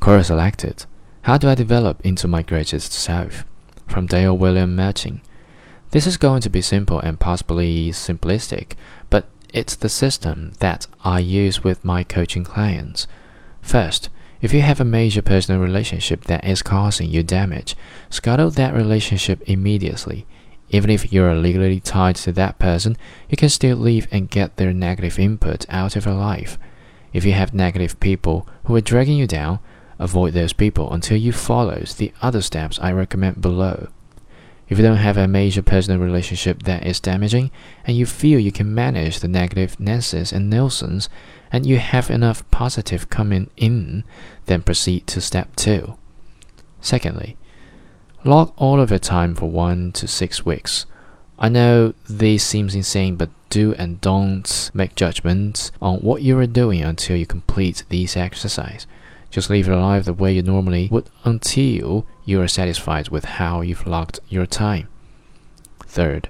Quora selected. How do I develop into my greatest self? From Dale William Matching. This is going to be simple and possibly simplistic, but it's the system that I use with my coaching clients. First, if you have a major personal relationship that is causing you damage, scuttle that relationship immediately. Even if you're legally tied to that person, you can still leave and get their negative input out of your life. If you have negative people who are dragging you down, avoid those people until you follow the other steps I recommend below. If you don't have a major personal relationship that is damaging, and you feel you can manage the negative Nancy's and Nelsons, and you have enough positive coming in, then proceed to step 2. Secondly, log all of your time for 1 to 6 weeks. I know this seems insane, but do and don't make judgments on what you are doing until you complete these exercises. Just live your life the way you normally would until you are satisfied with how you've logged your time. Third,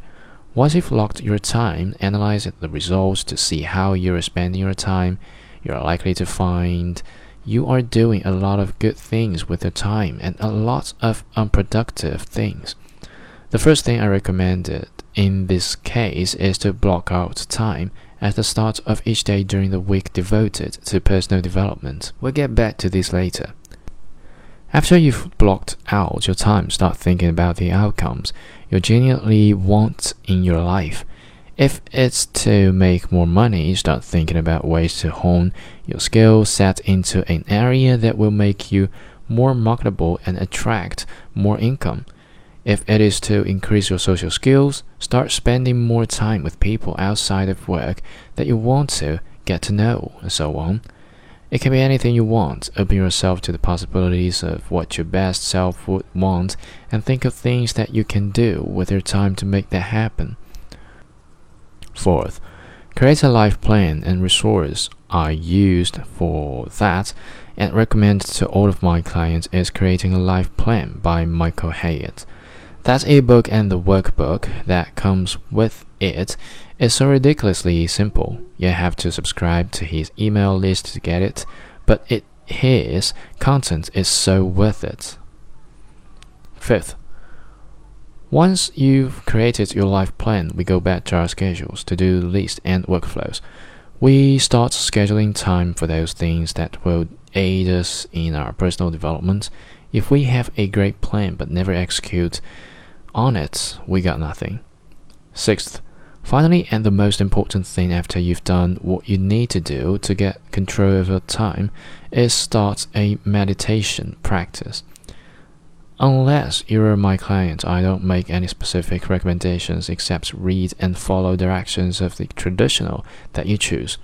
once you've logged your time, analyze the results to see how you're spending your time. You're likely to find you are doing a lot of good things with your time and a lot of unproductive things. The first thing I recommended in this case is to block out time at the start of each day during the week devoted to personal development. We'll get back to this later. After you've blocked out your time, start thinking about the outcomes you genuinely want in your life. If it's to make more money, start thinking about ways to hone your skill set into an area that will make you more marketable and attract more income. If it is to increase your social skills, start spending more time with people outside of work that you want to get to know, and so on. It can be anything you want. Open yourself to the possibilities of what your best self would want and think of things that you can do with your time to make that happen. Fourth, create a life plan and resource I used for that and recommend to all of my clients is creating a life plan by Michael Hyatt. That ebook and the workbook that comes with it is so ridiculously simple. You have to subscribe to his email list to get it, but it his content is so worth it. Fifth, once you've created your life plan, we go back to our schedules, to do list, and workflows. We start scheduling time for those things that will aid us in our personal development. If we have a great plan but never execute on it, we got nothing. Sixth, finally, and the most important thing after you've done what you need to do to get control your time is start a meditation practice. Unless you're my client, I don't make any specific recommendations except read and follow directions of the traditional that you choose.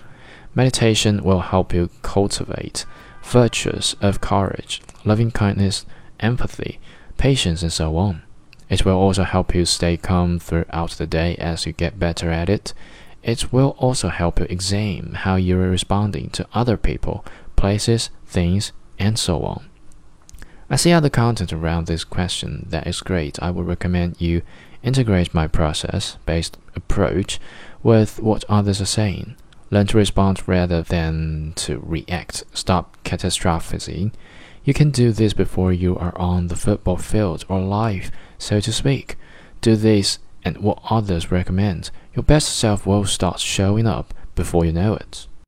Meditation will help you cultivate virtues of courage, loving kindness, empathy, patience, and so on. It will also help you stay calm throughout the day as you get better at it. It will also help you examine how you are responding to other people, places, things, and so on. I see other content around this question that is great. I would recommend you integrate my process based approach with what others are saying. Learn to respond rather than to react. Stop catastrophizing. You can do this before you are on the football field or live so to speak. Do this and what others recommend. Your best self will start showing up before you know it.